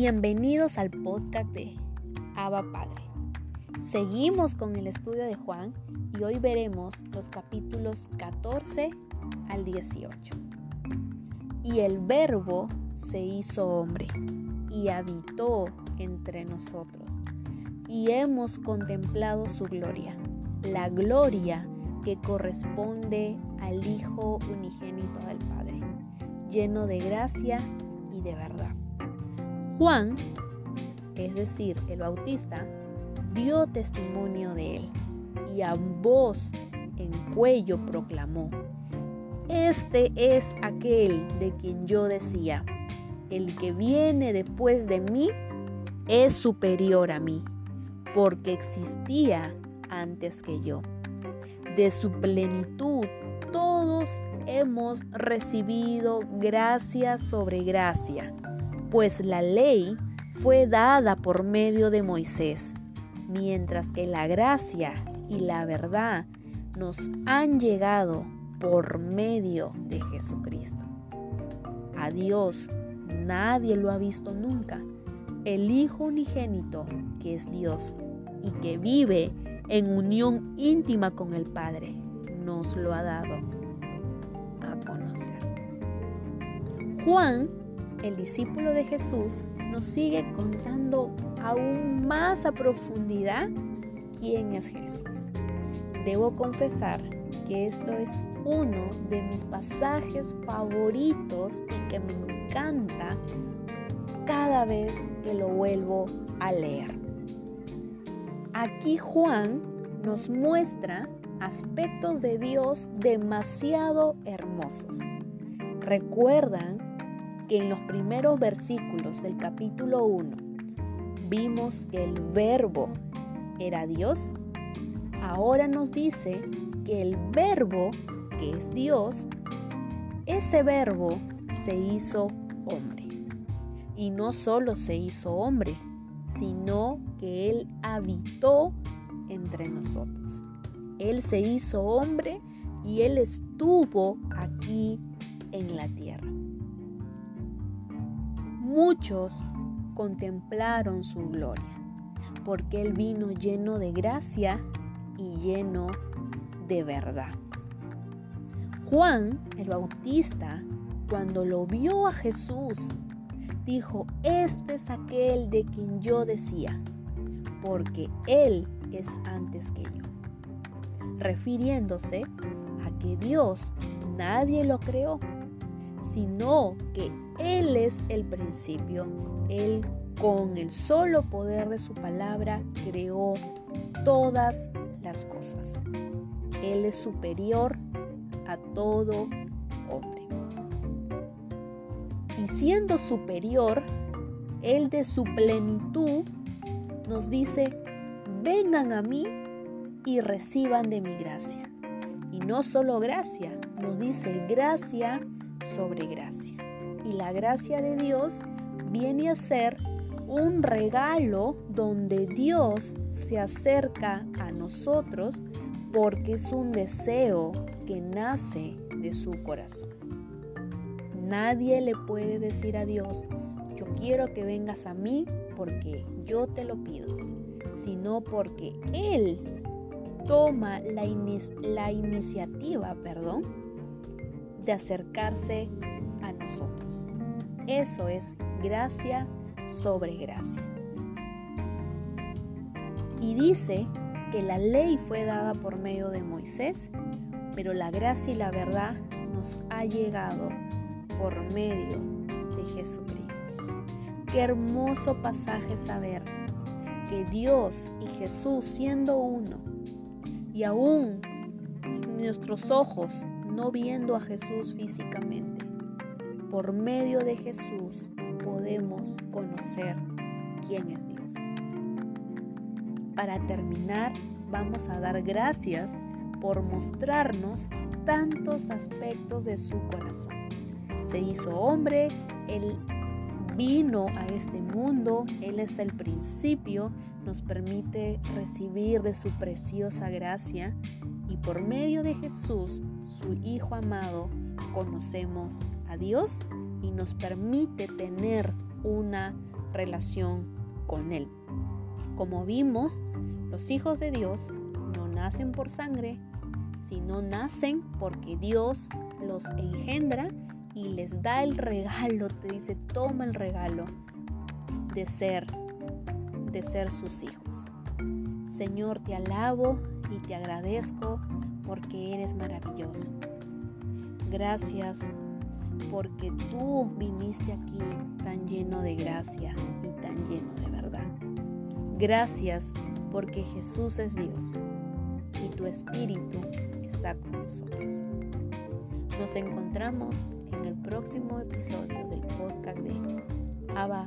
Bienvenidos al podcast de Abba Padre. Seguimos con el estudio de Juan y hoy veremos los capítulos 14 al 18. Y el verbo se hizo hombre y habitó entre nosotros. Y hemos contemplado su gloria, la gloria que corresponde al Hijo unigénito del Padre, lleno de gracia y de verdad. Juan, es decir, el Bautista, dio testimonio de él y a voz en cuello proclamó, Este es aquel de quien yo decía, el que viene después de mí es superior a mí, porque existía antes que yo. De su plenitud todos hemos recibido gracia sobre gracia, pues la ley fue dada por medio de Moisés, mientras que la gracia y la verdad nos han llegado por medio de Jesucristo. A Dios nadie lo ha visto nunca. El Hijo unigénito, que es Dios y que vive en unión íntima con el Padre, nos lo ha dado a conocer. Juan, el discípulo de Jesús, nos sigue contando aún más a profundidad quién es Jesús. Debo confesar que esto es uno de mis pasajes favoritos y que me encanta cada vez que lo vuelvo a leer. Aquí Juan nos muestra aspectos de Dios demasiado hermosos. Recuerdan que en los primeros versículos del capítulo 1 vimos que el verbo era Dios. Ahora nos dice que el verbo, que es Dios, ese verbo se hizo hombre. Y no solo se hizo hombre, sino que Él habitó entre nosotros. Él se hizo hombre y Él estuvo aquí en la tierra. Muchos contemplaron su gloria, porque Él vino lleno de gracia y lleno de verdad. Juan el Bautista, cuando lo vio a Jesús, dijo, este es aquel de quien yo decía, porque Él es antes que yo. Refiriéndose a que Dios nadie lo creó, sino que Él es el principio. Él con el solo poder de su palabra creó todas las cosas. Él es superior a todo hombre y siendo superior, Él de su plenitud nos dice, vengan a mí y reciban de mi gracia. Y no solo gracia, nos dice gracia sobre gracia. Y la gracia de Dios viene a ser un regalo donde Dios se acerca a nosotros porque es un deseo que nace de su corazón. Nadie le puede decir a Dios, yo quiero que vengas a mí porque yo te lo pido, sino porque Él toma la, la iniciativa, perdón, de acercarse a nosotros. Eso es gracia sobre gracia. Y dice que la ley fue dada por medio de Moisés, pero la gracia y la verdad nos ha llegado por medio de Jesucristo. Qué hermoso pasaje saber que Dios y Jesús siendo uno y aún nuestros ojos no viendo a Jesús físicamente, por medio de Jesús podemos conocer quién es Dios. Para terminar, vamos a dar gracias por mostrarnos tantos aspectos de su corazón se hizo hombre, Él vino a este mundo, Él es el principio, nos permite recibir de su preciosa gracia y por medio de Jesús, su Hijo amado, conocemos a Dios y nos permite tener una relación con Él. Como vimos, los hijos de Dios no nacen por sangre, sino nacen porque Dios los engendra y les da el regalo, te dice, toma el regalo de ser, de ser sus hijos. Señor, te alabo y te agradezco porque eres maravilloso. Gracias porque tú viniste aquí tan lleno de gracia y tan lleno de verdad. Gracias porque Jesús es Dios y tu Espíritu está con nosotros. Nos encontramos en el próximo episodio del podcast de Abba.